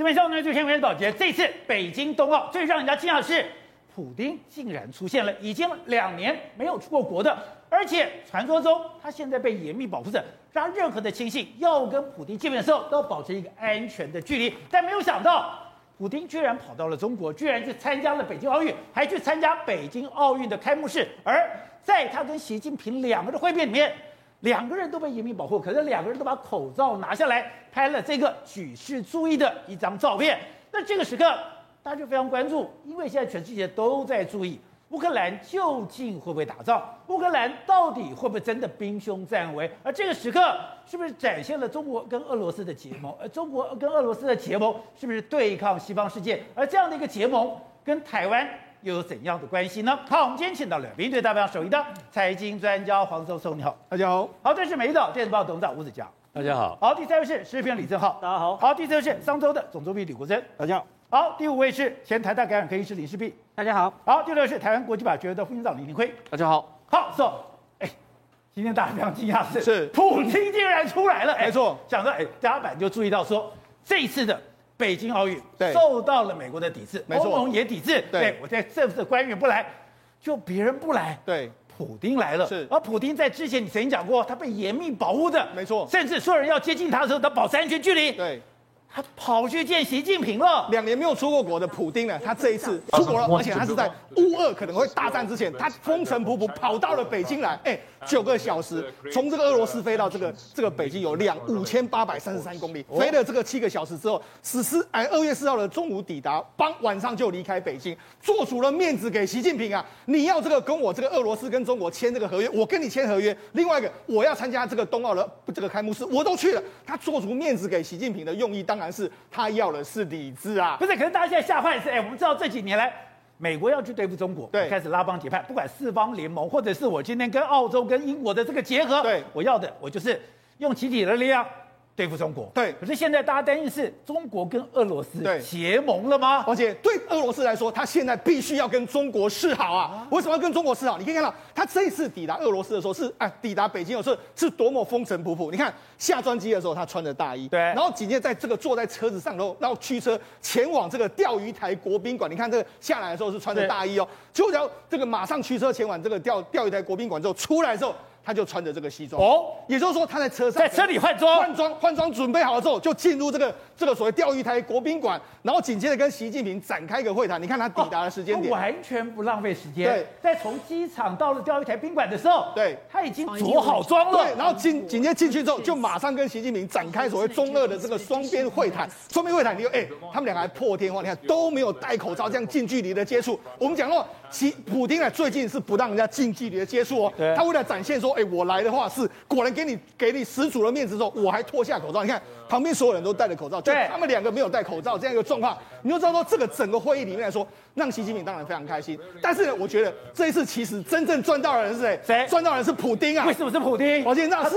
这边上呢，最先为保洁。这次北京冬奥最让人家惊讶的是，普丁竟然出现了，已经两年没有出过国的，而且传说中他现在被严密保护着，让任何的亲信要跟普丁见面的时候都要保持一个安全的距离。但没有想到，普丁居然跑到了中国，居然去参加了北京奥运，还去参加北京奥运的开幕式。而在他跟习近平两个人的会面里面。两个人都被严密保护，可是两个人都把口罩拿下来，拍了这个举世注意的一张照片。那这个时刻，大家就非常关注，因为现在全世界都在注意乌克兰究竟会不会打仗，乌克兰到底会不会真的兵凶战危？而这个时刻，是不是展现了中国跟俄罗斯的结盟？而中国跟俄罗斯的结盟，是不是对抗西方世界？而这样的一个结盟，跟台湾。又有怎样的关系呢？好，我们今天请到了民队代表首义的财经专家黄松松，你好，大家好。好，这是美丽岛电子报董事长吴子嘉，大家好。好，第三位是时事评李正浩，大家好。好，第四位是商周的总编辑吕国珍，大家好。好，第五位是前台大感染科医师林世璧，大家好。好，第六位是台湾国际法学会的副院长李林辉，大家好。好，so，哎，今天大家非常惊讶的是，是普京竟然出来了，没错。想到，哎，大家就注意到说，这一次的。北京奥运受到了美国的抵制，欧盟也抵制。对，我在政府的官员不来，就别人不来。对，普丁来了。是，而普丁在之前你曾经讲过，他被严密保护的，没错。甚至所有人要接近他的时候，他保持安全距离。对。他跑去见习近平了。两年没有出过国的普丁呢，他这一次出国了，而且他是在乌俄可能会大战之前，他风尘仆仆跑到了北京来。哎，九个小时从这个俄罗斯飞到这个这个北京有两五千八百三十三公里，飞了这个七个小时之后，十四哎二月四号的中午抵达，傍晚上就离开北京，做足了面子给习近平啊！你要这个跟我这个俄罗斯跟中国签这个合约，我跟你签合约。另外一个我要参加这个冬奥的这个开幕式，我都去了。他做足面子给习近平的用意，当然是他要的是理智啊，不是？可是大家现在吓坏是，哎，我们知道这几年来，美国要去对付中国，对，开始拉帮结派，不管四方联盟，或者是我今天跟澳洲、跟英国的这个结合，对，我要的，我就是用集体的力量。对付中国，对。可是现在大家担心是中国跟俄罗斯结盟了吗？而且对俄罗斯来说，他现在必须要跟中国示好啊！啊为什么要跟中国示好？你可以看到，他这一次抵达俄罗斯的时候是哎，抵达北京的时候是多么风尘仆仆。你看下专机的时候，他穿着大衣，对。然后紧接着在这个坐在车子上头，然后驱车前往这个钓鱼台国宾馆。你看这个下来的时候是穿着大衣哦，就然后这个马上驱车前往这个钓钓鱼台国宾馆之后出来之后。他就穿着这个西装哦，也就是说他在车上在车里换装，换装换装准备好了之后，就进入这个这个所谓钓鱼台国宾馆，然后紧接着跟习近平展开一个会谈。你看他抵达的时间点，哦、完全不浪费时间。对，在从机场到了钓鱼台宾馆的时候，对，他已经着好装了。对，然后紧紧接着进去之后，就马上跟习近平展开所谓中俄的这个双边会谈。双边会谈，你说哎，他们两个还破天荒，你看都没有戴口罩，这样近距离的接触。我们讲到，其普京呢最近是不让人家近距离的接触哦，他为了展现说，哎，我来的话。是果然给你给你十足的面子之后，我还脱下口罩。你看旁边所有人都戴着口罩，就他们两个没有戴口罩这样一个状况，你就知道说这个整个会议里面来说，让习近平当然非常开心。但是呢，我觉得这一次其实真正赚到的人是谁？谁赚到的人是普丁啊？为什么是普丁？我觉得那是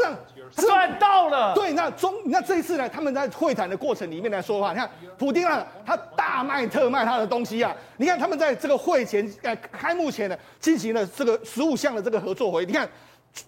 赚到了。对，那中那这一次呢，他们在会谈的过程里面来说的话，你看普丁啊，他大卖特卖他的东西啊。你看他们在这个会前呃开幕前呢，进行了这个十五项的这个合作会，你看。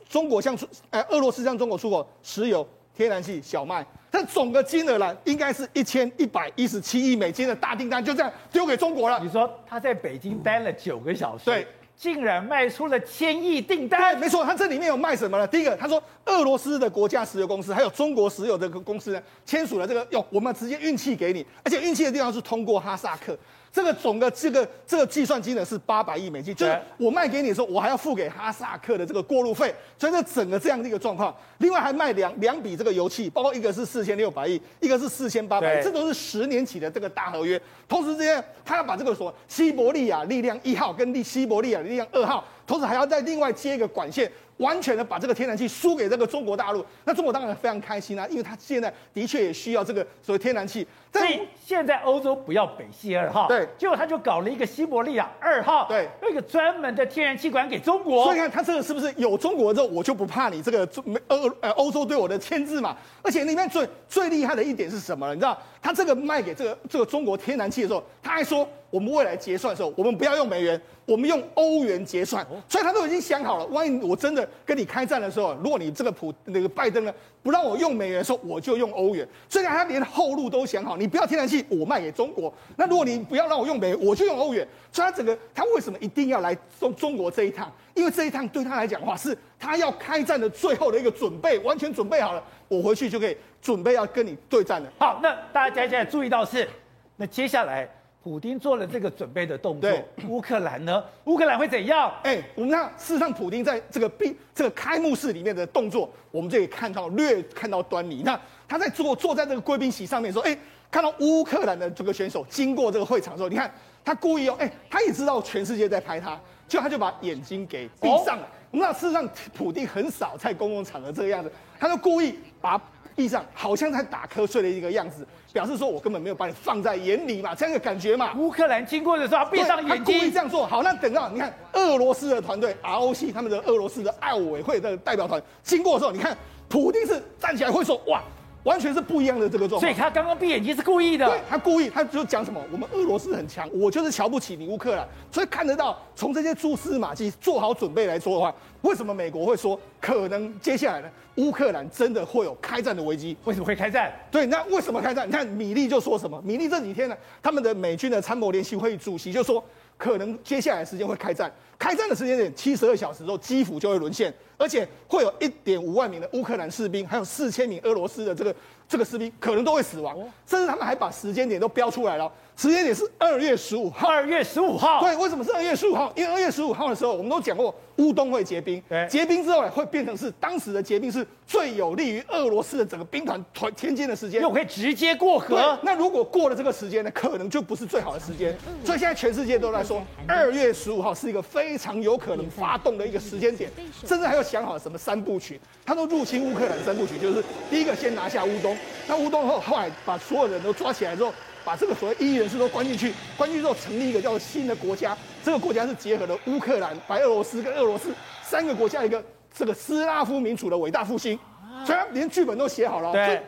中国向出，呃，俄罗斯向中国出口石油、天然气、小麦，它总的金额呢，应该是一千一百一十七亿美金的大订单，就这样丢给中国了。你说他在北京待了九个小时，对，竟然卖出了千亿订单？没错，他这里面有卖什么呢？第一个，他说俄罗斯的国家石油公司还有中国石油这个公司呢，签署了这个，哟，我们直接运气给你，而且运气的地方是通过哈萨克。这个总的这个这个计算金额是八百亿美金，就是我卖给你的时候，我还要付给哈萨克的这个过路费，所以这整个这样的一个状况。另外还卖两两笔这个油气，包括一个是四千六百亿，一个是四千八百亿，这都是十年期的这个大合约。同时之间，他要把这个说西伯利亚力量一号跟利西伯利亚力量二号，同时还要再另外接一个管线。完全的把这个天然气输给这个中国大陆，那中国当然非常开心啊，因为他现在的确也需要这个所谓天然气。所以现在欧洲不要北溪二号，对，结果他就搞了一个西伯利亚二号，对，一个专门的天然气管给中国。所以你看他这个是不是有中国之后，我就不怕你这个中欧呃欧洲对我的牵制嘛？而且里面最最厉害的一点是什么呢？你知道他这个卖给这个这个中国天然气的时候，他还说我们未来结算的时候，我们不要用美元，我们用欧元结算。所以他都已经想好了，万一我真的。跟你开战的时候，如果你这个普那个拜登呢不让我用美元的时候，我就用欧元。所以他连后路都想好，你不要天然气，我卖给中国。那如果你不要让我用美元，我就用欧元。所以他整个他为什么一定要来中中国这一趟？因为这一趟对他来讲的话，是他要开战的最后的一个准备，完全准备好了，我回去就可以准备要跟你对战了。好，那大家现在注意到是，那接下来。普丁做了这个准备的动作，乌克兰呢？乌克兰会怎样？哎，我们看，事实上，普丁在这个闭这个开幕式里面的动作，我们就可以看到略看到端倪。那他在坐坐在这个贵宾席上面说，哎，看到乌克兰的这个选手经过这个会场的时候，你看他故意哦，哎，他也知道全世界在拍他，就他就把眼睛给闭上了。我们知道，事实上，普丁很少在公共场合这个样子，他就故意把。地上好像在打瞌睡的一个样子，表示说我根本没有把你放在眼里嘛，这样的感觉嘛。乌克兰经过的时候闭上眼睛，故意这样做。好，那等到你看俄罗斯的团队 ROC 他们的俄罗斯的奥委会的代表团经过的时候，你看普丁是站起来会说哇。完全是不一样的这个状况，所以他刚刚闭眼睛是故意的。对，他故意，他就讲什么？我们俄罗斯很强，我就是瞧不起你乌克兰。所以看得到，从这些蛛丝马迹做好准备来说的话，为什么美国会说可能接下来呢？乌克兰真的会有开战的危机？为什么会开战？对，那为什么开战？你看米利就说什么？米利这几天呢，他们的美军的参谋联席会议主席就说，可能接下来时间会开战。开战的时间点七十二小时之后，基辅就会沦陷，而且会有一点五万名的乌克兰士兵，还有四千名俄罗斯的这个这个士兵，可能都会死亡，甚至他们还把时间点都标出来了。时间点是二月十五号。二月十五号。对，为什么是二月十五号？因为二月十五号的时候，我们都讲过乌东会结冰。结冰之后会变成是当时的结冰是最有利于俄罗斯的整个兵团团前进的时间。又可以直接过河。那如果过了这个时间呢，可能就不是最好的时间。所以现在全世界都在说，二月十五号是一个非常有可能发动的一个时间点，甚至还有想好什么三部曲。他说入侵乌克兰三部曲就是第一个先拿下乌东，那乌东后后来把所有人都抓起来之后。把这个所谓异议人士都关进去，关进去之后成立一个叫做新的国家，这个国家是结合了乌克兰、白俄罗斯跟俄罗斯三个国家一个这个斯拉夫民主的伟大复兴，所以他连剧本都写好了。对，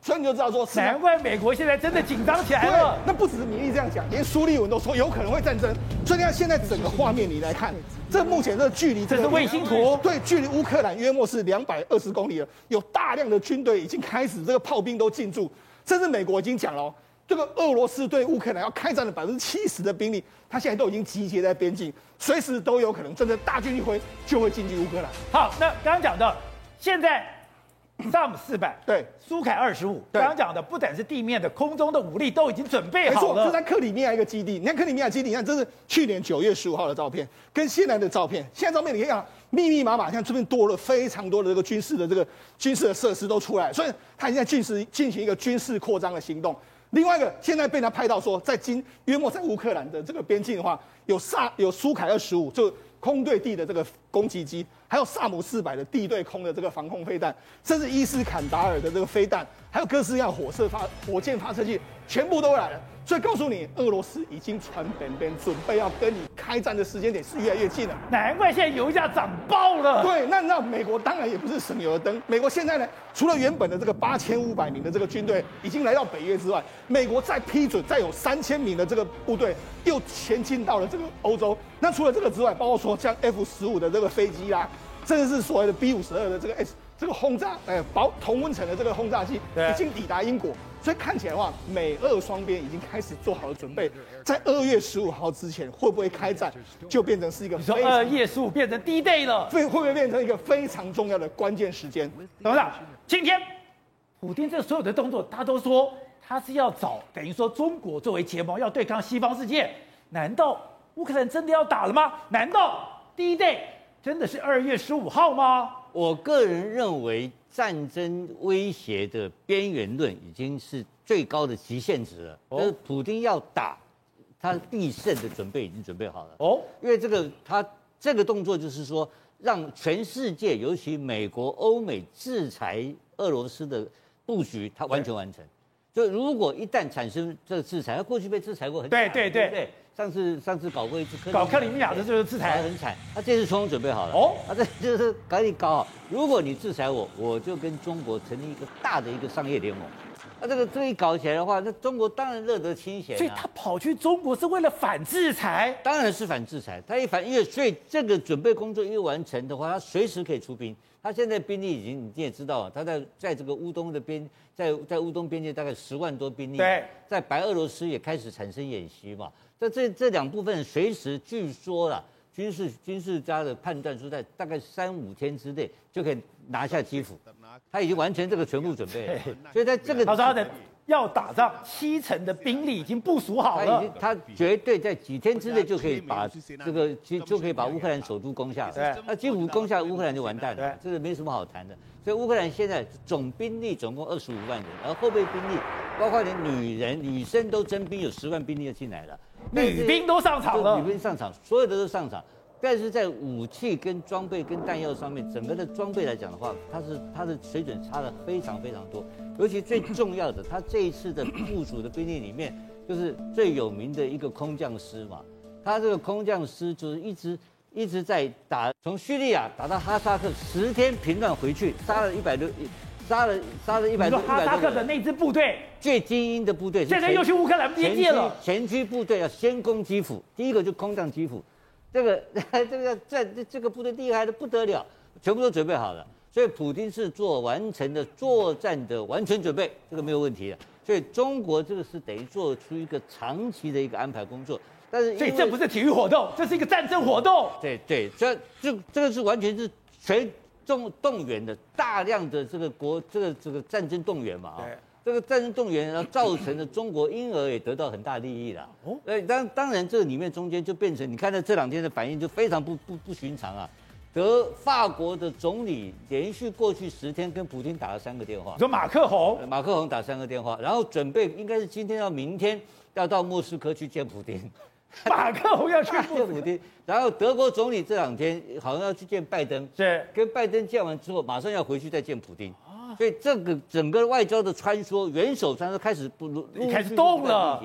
所以你就知道说，难怪美国现在真的紧张起来了。那不只是米利这样讲，连苏利文都说有可能会战争。所以你看现在整个画面你来看，这目前这个距离，这是卫星图，对，距离乌克兰约莫是两百二十公里了，有大量的军队已经开始这个炮兵都进驻，甚至美国已经讲了。这个俄罗斯对乌克兰要开战的百分之七十的兵力，他现在都已经集结在边境，随时都有可能真的大军一挥就会进军乌克兰。好，那刚刚讲的，现在萨姆四百，对，苏凯二十五，刚刚讲的不但是地面的，空中的武力都已经准备好了。没错，就在克里米亚一个基地，你看克里米亚基地，你看这是去年九月十五号的照片，跟现在的照片，现在照片你可以看密密麻麻，像这边多了非常多的这个军事的这个军事的设施都出来，所以他现在进行进行一个军事扩张的行动。另外一个，现在被他拍到说，在今约莫在乌克兰的这个边境的话，有萨有苏凯二十五，就空对地的这个攻击机，还有萨姆四百的地对空的这个防空飞弹，甚至伊斯坎达尔的这个飞弹，还有各式各样火射发火箭发射器，全部都来了。所以告诉你，俄罗斯已经传本本准备要跟你开战的时间点是越来越近了。难怪现在油价涨爆了。对，那那美国当然也不是省油的灯。美国现在呢，除了原本的这个八千五百名的这个军队已经来到北约之外，美国再批准再有三千名的这个部队又前进到了这个欧洲。那除了这个之外，包括说像 F 十五的这个飞机啦，甚至是所谓的 B 五十二的这个 S 这个轰炸，哎，保同温层的这个轰炸机已经抵达英国。所以看起来的话，美俄双边已经开始做好了准备，在二月十五号之前会不会开战，就变成是一个。你说二月十五变成 D Day 了，会会不会变成一个非常重要的关键时间？董事长，今天普丁这所有的动作，他都说他是要找等于说中国作为结盟，要对抗西方世界。难道乌克兰真的要打了吗？难道 D Day 真的是二月十五号吗？我个人认为。战争威胁的边缘论已经是最高的极限值了。就是普京要打，他必胜的准备已经准备好了。哦，因为这个他这个动作就是说，让全世界，尤其美国、欧美制裁俄罗斯的布局，他完全完成。就如果一旦产生这个制裁，他过去被制裁过很对对对对。上次上次搞过一次，搞克里米亚的就是制裁很惨，他这次充分准备好了哦，他这就是赶紧搞好。如果你制裁我，我就跟中国成立一个大的一个商业联盟。那这个这一搞起来的话，那中国当然乐得清闲。所以他跑去中国是为了反制裁？当然是反制裁。他一反，因为所以这个准备工作一完成的话，他随时可以出兵。他现在兵力已经你也知道啊，他在在这个乌东的边，在在乌东边界大概十万多兵力。对，在白俄罗斯也开始产生演习嘛。这这这两部分随时据说了。军事军事家的判断说，在大概三五天之内就可以拿下基辅，他已经完成这个全部准备，所以在这个要打仗，七成的兵力已经部署好了，他绝对在几天之内就可以把这个就就可以把乌克兰首都攻下。对，那基辅攻下乌克兰就完蛋了，这个没什么好谈的。所以乌克兰现在总兵力总共二十五万人，而后后备兵力包括连女人女生都征兵，有十万兵力要进来了。女兵都上场了，女兵上场，所有的都上场，但是在武器跟装备跟弹药上面，整个的装备来讲的话，它是它的水准差的非常非常多。尤其最重要的，它这一次的部署的兵力里面，就是最有名的一个空降师嘛。他这个空降师就是一直一直在打，从叙利亚打到哈萨克，十天平乱回去，杀了一百多。杀了杀了一百多，哈萨克的那支部队最精英的部队，现在又去乌克兰边界了。前驱部队要先攻基辅，第一个就空降基辅，这个 这个在这这个部队厉害的不得了，全部都准备好了。所以普京是做完成的作战的完全准备，这个没有问题的。所以中国这个是等于做出一个长期的一个安排工作，但是所以这不是体育活动，这是一个战争活动。对对，这这这个是完全是全。动动员的大量的这个国这个这个战争动员嘛啊，这个战争动员然后造成了中国因而也得到很大利益了。哦，呃当当然这个里面中间就变成你看到这两天的反应就非常不不不寻常啊。德法国的总理连续过去十天跟普京打了三个电话，说马克宏，马克宏打三个电话，然后准备应该是今天到明天要到莫斯科去见普丁。马克龙要去见普丁，然后德国总理这两天好像要去见拜登，是跟拜登见完之后，马上要回去再见普丁，所以这个整个外交的穿梭，元首穿梭开始不如开始动了。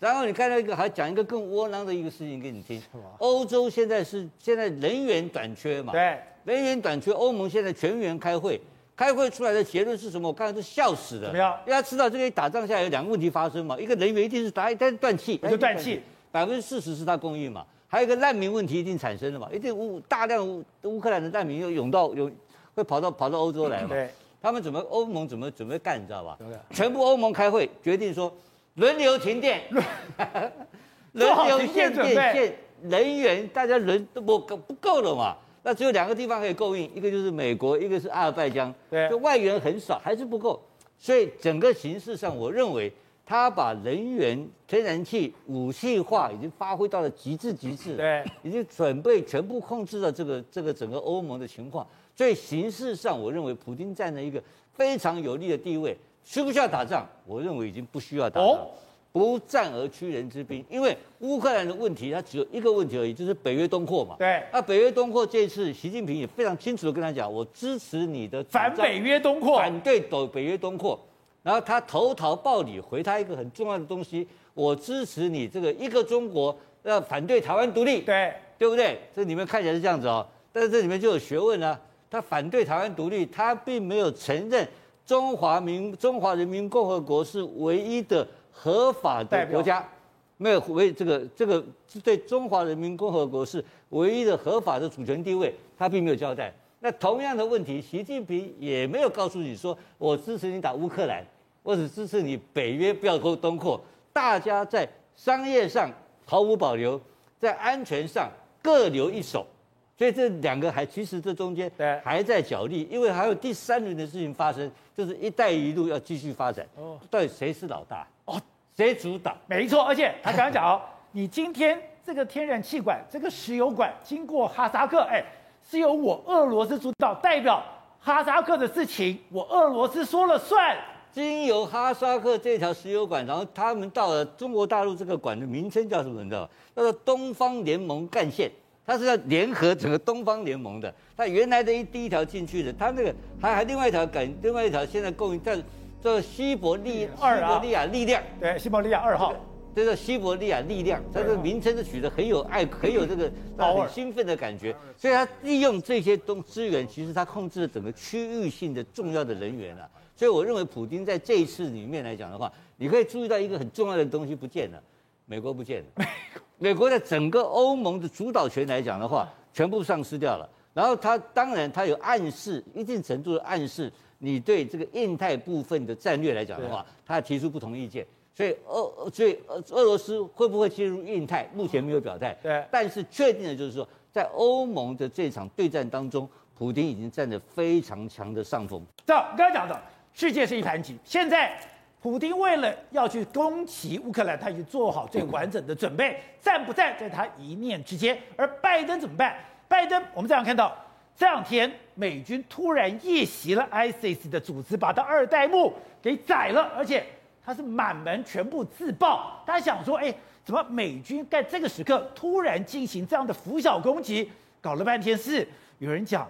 然后你看到一个，还讲一个更窝囊的一个事情给你听，欧洲现在是现在人员短缺嘛？对，人员短缺，欧盟现在全员开会，开会出来的结论是什么？我刚才都笑死了。怎么样？因为他知道这个打仗下来有两个问题发生嘛，一个人员一定是打一旦断气，就断气。百分之四十是他供应嘛，还有一个难民问题一定产生了嘛，一定乌大量乌乌克兰的难民又涌到涌会跑到跑到欧洲来嘛，对，他们怎么欧盟怎么准备干，你知道吧？全部欧盟开会决定说轮流停电，轮流限电限人员，大家人都不够不够了嘛，那只有两个地方可以供应，一个就是美国，一个是阿尔拜疆，对，就外援很少，还是不够，所以整个形势上，我认为。他把能源、天然气、武器化已经发挥到了极致，极致，对，已经准备全部控制了这个这个整个欧盟的情况。所以形式上，我认为普京占了一个非常有利的地位。需不需要打仗？我认为已经不需要打仗，哦、不战而屈人之兵。因为乌克兰的问题，它只有一个问题而已，就是北约东扩嘛。对，那北约东扩这一次，习近平也非常清楚的跟他讲，我支持你的反北约东扩，反对北北约东扩。然后他投桃报李，回他一个很重要的东西，我支持你这个一个中国，要反对台湾独立，对对不对？这里面看起来是这样子哦，但是这里面就有学问啊。他反对台湾独立，他并没有承认中华民中华人民共和国是唯一的合法的国家，没有为这个这个对中华人民共和国是唯一的合法的主权地位，他并没有交代。那同样的问题，习近平也没有告诉你说，我支持你打乌克兰。我只支持你北约不要东扩，大家在商业上毫无保留，在安全上各留一手，所以这两个还其实这中间还在角力，因为还有第三轮的事情发生，就是“一带一路”要继续发展。哦，到底谁是老大？哦，谁主导？没错，而且他刚刚讲哦，你今天这个天然气管、这个石油管经过哈萨克，哎，是由我俄罗斯主导，代表哈萨克的事情，我俄罗斯说了算。经由哈萨克这条石油管，然后他们到了中国大陆，这个管的名称叫什么？你知道？叫做东方联盟干线，它是要联合整个东方联盟的。它原来的一第一条进去的，它那个还还另外一条改，另外一条现在供应在叫西伯利二西伯利亚力量，对，西伯利亚二号。这个西伯利亚力量，它的名称是取得很有爱，很有这个很兴奋的感觉。所以它利用这些东资源，其实它控制了整个区域性的重要的人员啊。所以我认为普京在这一次里面来讲的话，你可以注意到一个很重要的东西不见了，美国不见了，美国美国在整个欧盟的主导权来讲的话，全部丧失掉了。然后他当然他有暗示一定程度的暗示，你对这个印太部分的战略来讲的话，他提出不同意见。所以俄所以俄俄罗斯会不会进入印太，目前没有表态。对，但是确定的就是说，在欧盟的这场对战当中，普京已经占了非常强的上风。这刚才讲的，世界是一盘棋。现在普丁为了要去攻击乌克兰，他已经做好最完整的准备，战不战在他一念之间。而拜登怎么办？拜登，我们这样看到，这两天美军突然夜袭了 ISIS 的组织，把他二代目给宰了，而且。他是满门全部自爆，大家想说，哎，怎么美军在这个时刻突然进行这样的拂晓攻击？搞了半天是有人讲，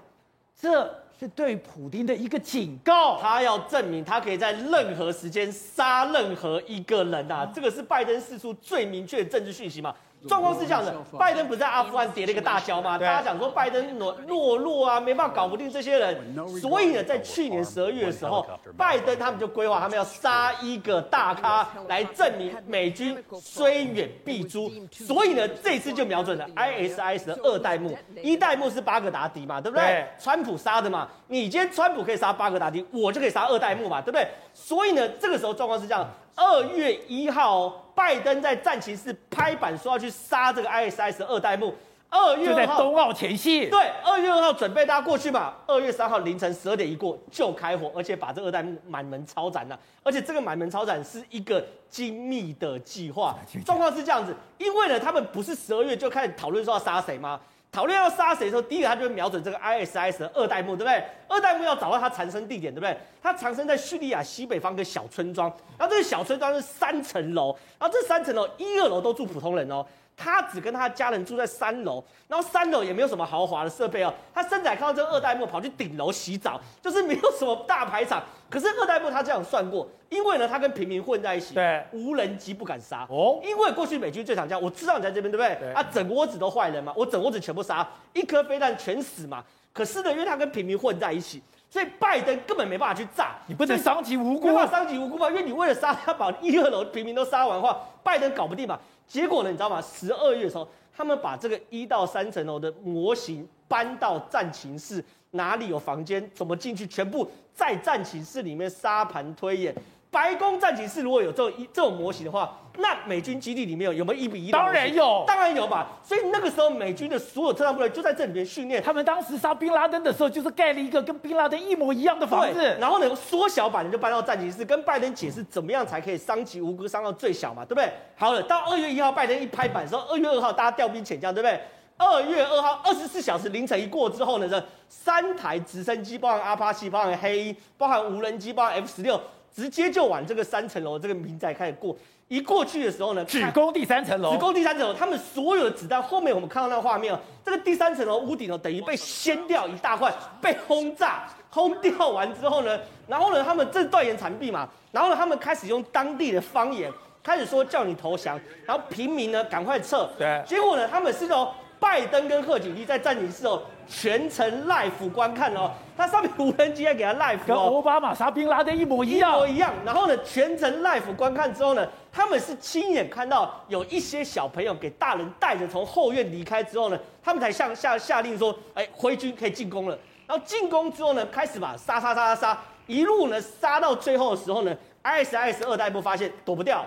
这是对普京的一个警告，他要证明他可以在任何时间杀任何一个人呐、啊，这个是拜登释出最明确的政治讯息嘛。状况是这样的，拜登不是在阿富汗跌了一个大跤吗？大家讲说拜登懦懦弱啊，没办法搞不定这些人，所以呢，在去年十二月的时候，拜登他们就规划他们要杀一个大咖来证明美军虽远必诛，所以呢，这次就瞄准了 ISIS 的二代目，一代目是巴格达迪嘛，对不对？川普杀的嘛，你今天川普可以杀巴格达迪，我就可以杀二代目嘛，对不对？所以呢，这个时候状况是这样。二月一号，拜登在战情室拍板说要去杀这个 ISIS 二代目。二月二号，冬奥前夕，对，二月二号准备大家过去嘛。二月三号凌晨十二点一过就开火，而且把这二代目满门抄斩了。而且这个满门抄斩是一个精密的计划。状况是这样子，因为呢，他们不是十二月就开始讨论说要杀谁吗？讨论要杀谁的时候，第一个他就会瞄准这个 ISIS 的二代目，对不对？二代目要找到他藏身地点，对不对？他藏身在叙利亚西北方一个小村庄，然后这个小村庄是三层楼，然后这三层楼一二楼都住普通人哦。他只跟他家人住在三楼，然后三楼也没有什么豪华的设备哦。他甚至还看到这个二代目跑去顶楼洗澡，就是没有什么大排场。可是二代目他这样算过，因为呢他跟平民混在一起，对，无人机不敢杀哦。因为过去美军最常这样，我知道你在这边，对不对？对啊，整窝子都坏人嘛，我整窝子全部杀，一颗飞弹全死嘛。可是呢，因为他跟平民混在一起，所以拜登根本没办法去炸，你不能伤及无辜，没办法伤及无辜嘛。因为你为了杀他，把一二楼平民都杀完的话，拜登搞不定嘛。结果呢，你知道吗？十二月的时候，他们把这个一到三层楼的模型搬到战情室，哪里有房间，怎么进去，全部在战情室里面沙盘推演。白宫战情室如果有这种一这种模型的话，那美军基地里面有有没有一比一？当然有，当然有吧。所以那个时候美军的所有特战部队就在这里面训练。他们当时杀宾拉登的时候，就是盖了一个跟宾拉登一模一样的房子。然后呢，缩小版的就搬到战情室，跟拜登解释怎么样才可以伤及无辜，伤到最小嘛，对不对？好了，到二月一号，拜登一拍板的时候，二月二号大家调兵遣将，对不对？二月二号二十四小时凌晨一过之后呢，这三台直升机，包含阿帕奇，包含黑鹰，包含无人机，包含 F 十六。直接就往这个三层楼这个民宅开始过，一过去的时候呢，只攻第三层楼，只攻第三层楼，他们所有的子弹，后面我们看到那个画面哦，这个第三层楼屋顶哦，等于被掀掉一大块，被轰炸，轰掉完之后呢，然后呢，他们这断言残壁嘛，然后呢，他们开始用当地的方言开始说叫你投降，然后平民呢赶快撤，对，结果呢，他们是说。拜登跟贺锦丽在战情室哦，全程 live 观看哦，他上面无人机还给他 live 哦，跟奥巴马杀宾拉登一模一样，一模一样。然后呢，全程 live 观看之后呢，他们是亲眼看到有一些小朋友给大人带着从后院离开之后呢，他们才下下下令说，哎，挥军可以进攻了。然后进攻之后呢，开始把杀杀杀杀杀，一路呢杀到最后的时候呢，ISIS 二代目发现躲不掉，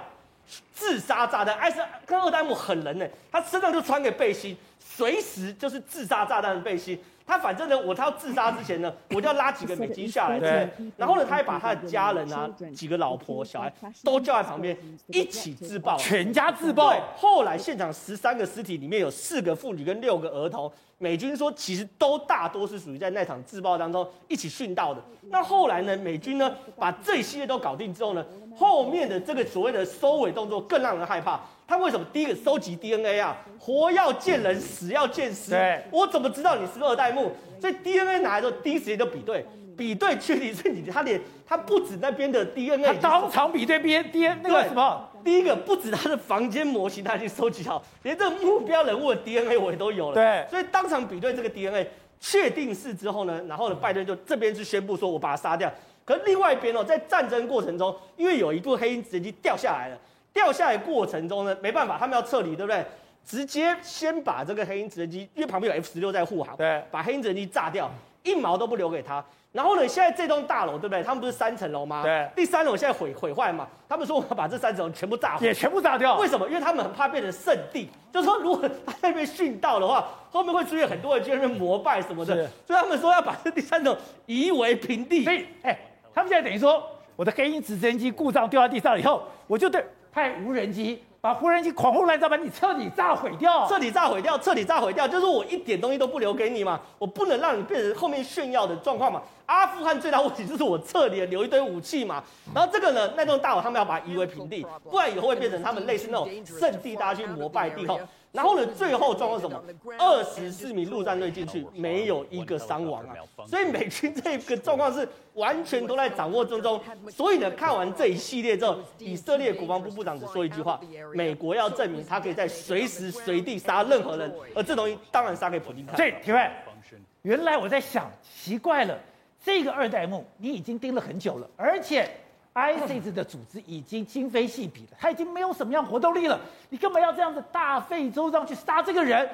自杀炸弹艾斯跟二代目很人呢，他身上就穿个背心。随时就是自杀炸弹的背心，他反正呢，我他要自杀之前呢，我就要拉几个美军下来，对，然后呢，他还把他的家人啊，几个老婆小孩都叫在旁边一起自爆，全家自爆。对，后来现场十三个尸体里面有四个妇女跟六个儿童，美军说其实都大多是属于在那场自爆当中一起殉道的。那后来呢，美军呢把这一系列都搞定之后呢，后面的这个所谓的收尾动作更让人害怕。他为什么第一个收集 DNA 啊？活要见人，死要见尸。对，我怎么知道你是二代目？所以 DNA 拿来之后，第一时间就比对，比对确定是你。他连他不止那边的 DNA，他当场比对 DNA 那个什么？第一个不止他的房间模型，他已经收集好，连这个目标人物的 DNA 我也都有了。对，所以当场比对这个 DNA，确定是之后呢，然后呢，拜登就这边是宣布说，我把他杀掉。可是另外一边哦，在战争过程中，因为有一部黑鹰直升机掉下来了，掉下来过程中呢，没办法，他们要撤离，对不对？直接先把这个黑鹰直升机，因为旁边有 F 十六在护航，对，把黑鹰直升机炸掉，一毛都不留给他。然后呢，现在这栋大楼，对不对？他们不是三层楼吗？对。第三楼现在毁毁坏嘛？他们说我要把这三层楼全部炸毁，也全部炸掉。为什么？因为他们很怕变成圣地，就是说如果他在那边殉道的话，后面会出现很多人去那边膜拜什么的。所以他们说要把这第三层夷为平地。所以，哎，他们现在等于说，我的黑鹰直升机故障掉在地上以后，我就对派无人机。把无人机狂轰滥炸，把你彻底炸毁掉，彻底炸毁掉，彻底炸毁掉，就是我一点东西都不留给你嘛，我不能让你变成后面炫耀的状况嘛。阿富汗最大问题就是我撤离了，留一堆武器嘛。然后这个呢，那栋大楼他们要把它夷为平地，不然以后会变成他们类似那种圣地，大家去膜拜地后。然后呢，最后状况是什么？二十四名陆战队进去，没有一个伤亡啊。所以美军这个状况是完全都在掌握之中。所以呢，看完这一系列之后，以色列国防部部长只说一句话：美国要证明他可以在随时随地杀任何人，而这东西当然杀给普京看。对，体会。原来我在想，奇怪了，这个二代目你已经盯了很久了，而且。ISIS 的组织已经今非昔比了，他已经没有什么样活动力了。你干嘛要这样子大费周章去杀这个人？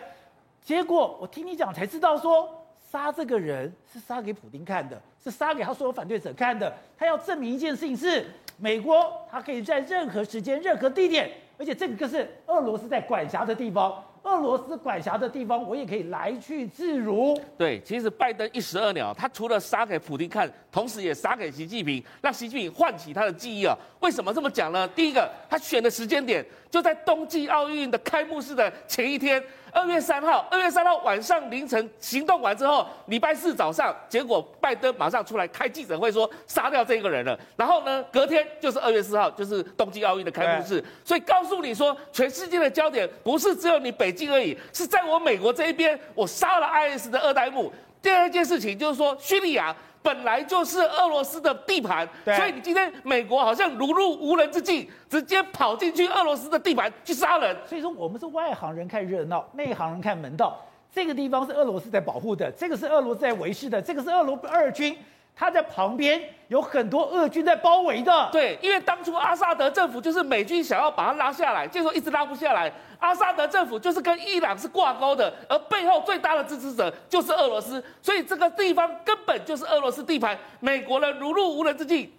结果我听你讲才知道说，杀这个人是杀给普丁看的，是杀给他所有反对者看的。他要证明一件事情是，美国他可以在任何时间、任何地点，而且这个是俄罗斯在管辖的地方。俄罗斯管辖的地方，我也可以来去自如。对，其实拜登一石二鸟，他除了杀给普京看，同时也杀给习近平，让习近平唤起他的记忆啊。为什么这么讲呢？第一个，他选的时间点就在冬季奥运的开幕式的前一天。二月三号，二月三号晚上凌晨行动完之后，礼拜四早上，结果拜登马上出来开记者会说杀掉这个人了。然后呢，隔天就是二月四号，就是冬季奥运的开幕式。所以告诉你说，全世界的焦点不是只有你北京而已，是在我美国这一边，我杀了 IS 的二代目。第二件事情就是说，叙利亚。本来就是俄罗斯的地盘，所以你今天美国好像如入无人之境，直接跑进去俄罗斯的地盘去杀人。所以说我们是外行人看热闹，内行人看门道。这个地方是俄罗斯在保护的，这个是俄罗斯在维系的，这个是俄罗二军。他在旁边有很多俄军在包围的，对，因为当初阿萨德政府就是美军想要把他拉下来，结果一直拉不下来。阿萨德政府就是跟伊朗是挂钩的，而背后最大的支持者就是俄罗斯，所以这个地方根本就是俄罗斯地盘。美国人如入无人之境，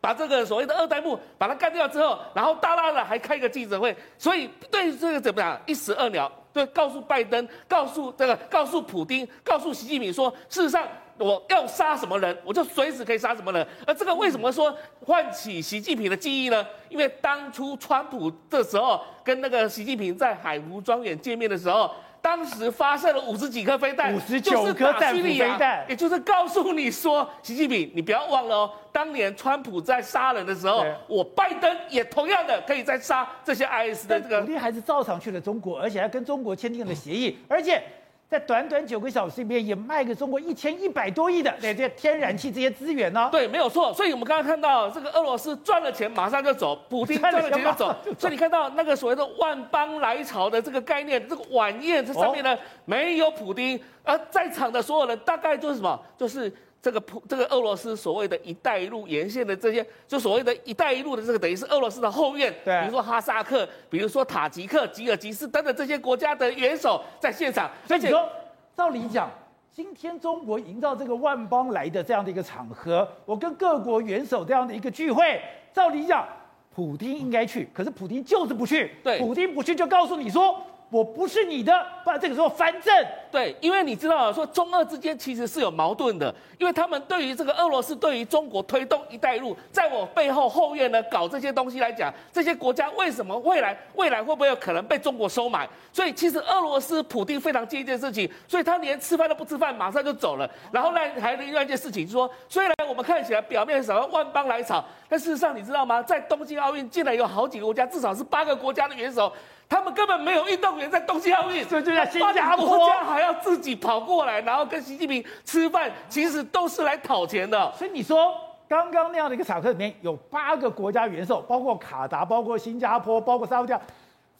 把这个所谓的二代目把他干掉之后，然后大大的还开个记者会，所以对这个怎么样一石二鸟，对，告诉拜登，告诉这个，告诉普丁，告诉习近平说，事实上。我要杀什么人，我就随时可以杀什么人。而这个为什么说唤起习近平的记忆呢？因为当初川普的时候跟那个习近平在海湖庄园见面的时候，当时发射了五十几颗飞弹，五十九颗战术飞弹，也就是告诉你说，习近平，你不要忘了哦，当年川普在杀人的时候，我拜登也同样的可以在杀这些 IS 的这个。努力还是照常去了中国，而且还跟中国签订了协议，而且。在短短九个小时里面，也卖给中国一千一百多亿的这些天然气这些资源呢？对，没有错。所以我们刚刚看到这个俄罗斯赚了钱，马上就走；普丁 赚了钱就走。所以你看到那个所谓的万邦来朝的这个概念，这个晚宴这上面呢，没有普丁，而在场的所有人大概就是什么？就是。这个普这个俄罗斯所谓的一带一路沿线的这些，就所谓的一带一路的这个，等于是俄罗斯的后院。对，比如说哈萨克，比如说塔吉克、吉尔吉斯等等这些国家的元首在现场。所以你说，照理讲，今天中国营造这个万邦来的这样的一个场合，我跟各国元首这样的一个聚会，照理讲，普京应该去，可是普京就是不去。对，普京不去就告诉你说。我不是你的，不然这个时候反正。对，因为你知道说中俄之间其实是有矛盾的，因为他们对于这个俄罗斯对于中国推动“一带一路”，在我背后后院呢搞这些东西来讲，这些国家为什么未来未来会不会有可能被中国收买？所以其实俄罗斯普丁非常介意这件事情，所以他连吃饭都不吃饭，马上就走了。然后呢，还另外一件事情，就是说虽然我们看起来表面上万邦来朝，但事实上你知道吗？在东京奥运竟然有好几个国家，至少是八个国家的元首。他们根本没有运动员在东京奥运，所以就在新加坡，国家还要自己跑过来，然后跟习近平吃饭，其实都是来讨钱的。所以你说，刚刚那样的一个场合里面有八个国家元首，包括卡达，包括新加坡，包括沙乌地，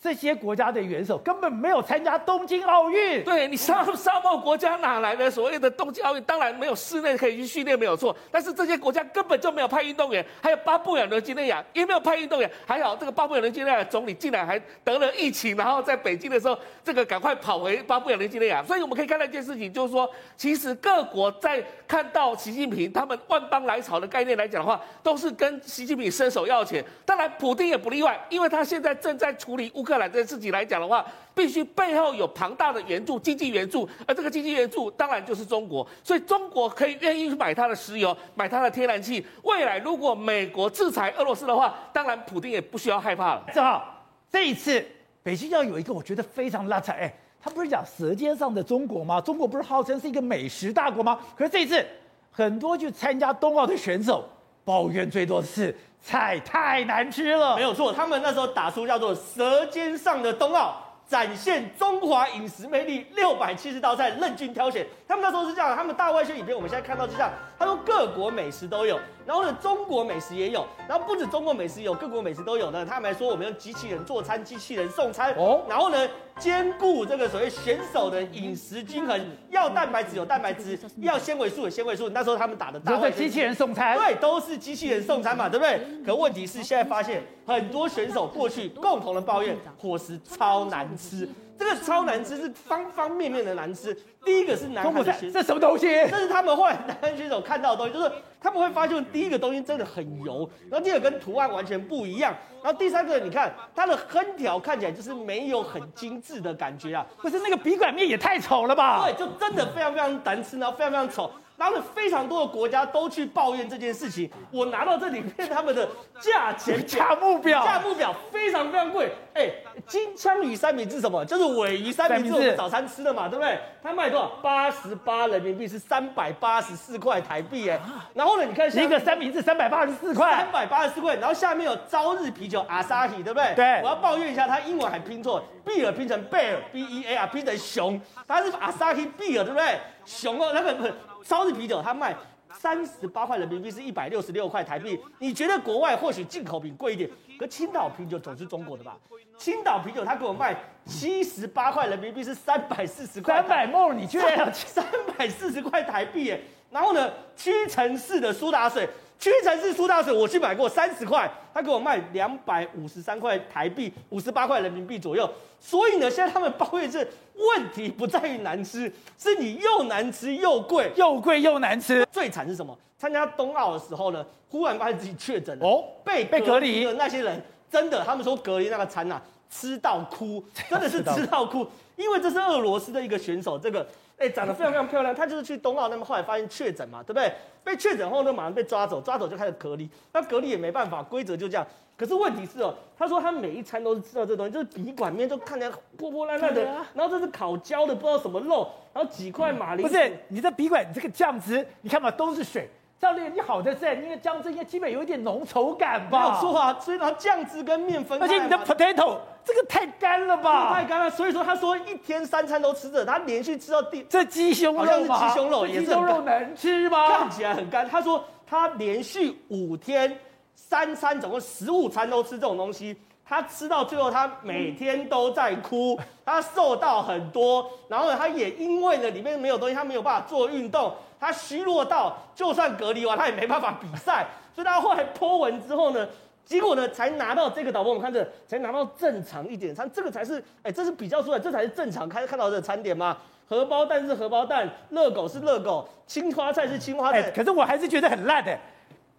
这些国家的元首根本没有参加东京奥运。对，你沙沙漠国家哪来的所谓的东京奥运？当然没有室内可以去训练，没有错。但是这些国家根本就没有派运动员，还有巴布亚纽几内亚也没有派运动员。还好这个巴布亚纽几内亚总理竟然还得了疫情，然后在北京的时候，这个赶快跑回巴布亚纽几内亚。所以我们可以看到一件事情，就是说，其实各国在看到习近平他们万邦来朝的概念来讲的话，都是跟习近平伸手要钱。当然，普丁也不例外，因为他现在正在处理乌克兰这件事情来讲的话，必须背后有庞大的援助，经济援助，而这个经济援助当然就是中国，所以中国可以愿意去买它的石油，买它的天然气。未来如果美国制裁俄罗斯的话，当然普丁也不需要害怕了。正好这一次北京要有一个我觉得非常拉扯，哎，他不是讲舌尖上的中国吗？中国不是号称是一个美食大国吗？可是这一次很多去参加冬奥的选手抱怨最多的是。菜太难吃了，没有错，他们那时候打出叫做“舌尖上的冬奥”，展现中华饮食魅力，六百七十道菜任君挑选。他们那时候是这样，他们大外宣影片，我们现在看到就这样，他说各国美食都有。然后呢，中国美食也有，然后不止中国美食有，各国美食都有呢。他们还说我们用机器人做餐，机器人送餐。哦，然后呢，兼顾这个所谓选手的饮食均衡，要蛋白质有蛋白质，要纤维素有纤维素。那时候他们打的大外宣，机器人送餐，对，都是机器人送餐嘛，对不对？可问题是现在发现很多选手过去共同的抱怨，伙食超难吃。这个超难吃是方方面面的难吃。第一个是南韩的选手，这什么东西？这是他们后来南韩选手看到的东西，就是他们会发现第一个东西真的很油，然后第二个跟图案完全不一样，然后第三个你看它的横条看起来就是没有很精致的感觉啊，可是那个笔管面也太丑了吧？对，就真的非常非常难吃，然后非常非常丑。然后非常多的国家都去抱怨这件事情。我拿到这里面他们的价钱 价目表，价目表非常非常贵。哎，金枪鱼三明治什么？就是尾鱼三明治，我们早餐吃的嘛，对不对？它卖多少？八十八人民币，是三百八十四块台币。哎，然后呢，你看一个三明治三百八十四块，三百八十四块。然后下面有朝日啤酒阿萨希，对不对？对。我要抱怨一下，它英文还拼错，比尔拼成贝尔，B E A R，拼成熊，它是阿萨希比尔，对不对？熊哦，那个。朝日啤酒它卖三十八块人民币，是一百六十六块台币。你觉得国外或许进口品贵一点，可青岛啤酒总是中国的吧？青岛啤酒它给我卖七十八块人民币，是三百四十块。三百梦，你居然要三百四十块台币耶？然后呢，屈臣氏的苏打水。屈臣氏苏打水，我去买过三十块，他给我卖两百五十三块台币，五十八块人民币左右。所以呢，现在他们抱怨是问题不在于难吃，是你又难吃又贵，又贵又难吃。最惨是什么？参加冬奥的时候呢，忽然发现自己确诊了哦，被被隔离的那些人，真的，他们说隔离那个餐啊，吃到哭，真的是吃到哭，因为这是俄罗斯的一个选手，这个。哎，长得非常非常漂亮，他就是去冬奥，那么后来发现确诊嘛，对不对？被确诊后呢，马上被抓走，抓走就开始隔离。那隔离也没办法，规则就这样。可是问题是哦，他说他每一餐都是吃到这东西，就是笔管面就看起来破破烂烂的，然后这是烤焦的，不知道什么肉，然后几块马铃薯。不是，你这笔管，你这个酱汁，你看嘛，都是水。教练，你好的是，因为酱汁应该基本有一点浓稠感吧？没有错啊，所以然后酱汁跟面分开。而且你的 potato 这个太干了吧？太干了，所以说他说一天三餐都吃着，他连续吃到第这鸡胸肉，好像是鸡胸肉，鸡胸肉能吃吗？看起来很干。他说他连续五天三餐，总共十五餐都吃这种东西。他吃到最后，他每天都在哭，他瘦到很多，然后呢，他也因为呢里面没有东西，他没有办法做运动，他虚弱到就算隔离完，他也没办法比赛。所以他后来 po 文之后呢，结果呢才拿到这个导播，我们看这才拿到正常一点餐，这个才是哎，这是比较出来，这才是正常看看到的餐点吗？荷包蛋是荷包蛋，热狗是热狗，青花菜是青花菜。可是我还是觉得很烂的。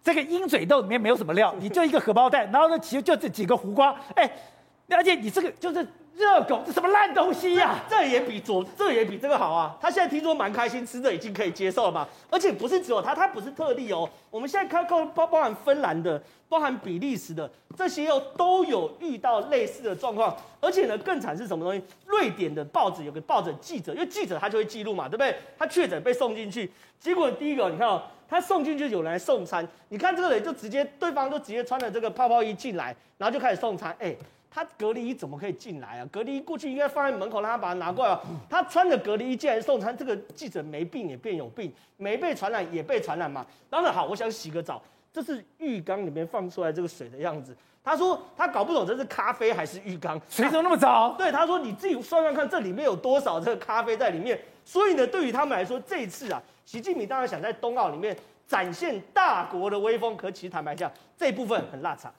这个鹰嘴豆里面没有什么料，你就一个荷包蛋，然后呢，其实就这几个胡瓜，哎，而且你这个就是热狗，这什么烂东西呀？啊？这也比左，这也比这个好啊！他现在听说蛮开心，吃的已经可以接受了嘛。而且不是只有他，他不是特例哦。我们现在看，包包含芬兰的，包含比利时的这些哦，都有遇到类似的状况。而且呢，更惨是什么东西？瑞典的报纸有个报纸记者，因为记者他就会记录嘛，对不对？他确诊被送进去，结果第一个你看哦。他送进去有人来送餐，你看这个人就直接，对方就直接穿着这个泡泡衣进来，然后就开始送餐。哎，他隔离衣怎么可以进来啊？隔离衣过去应该放在门口，让他把它拿过来。他穿着隔离衣进来送餐，这个记者没病也变有病，没被传染也被传染嘛。当然好，我想洗个澡，这是浴缸里面放出来这个水的样子。他说他搞不懂这是咖啡还是浴缸，水怎么那么脏？对，他说你自己算算看，这里面有多少这个咖啡在里面。所以呢，对于他们来说，这一次啊，习近平当然想在冬奥里面展现大国的威风，可其实坦白讲，这一部分很落差。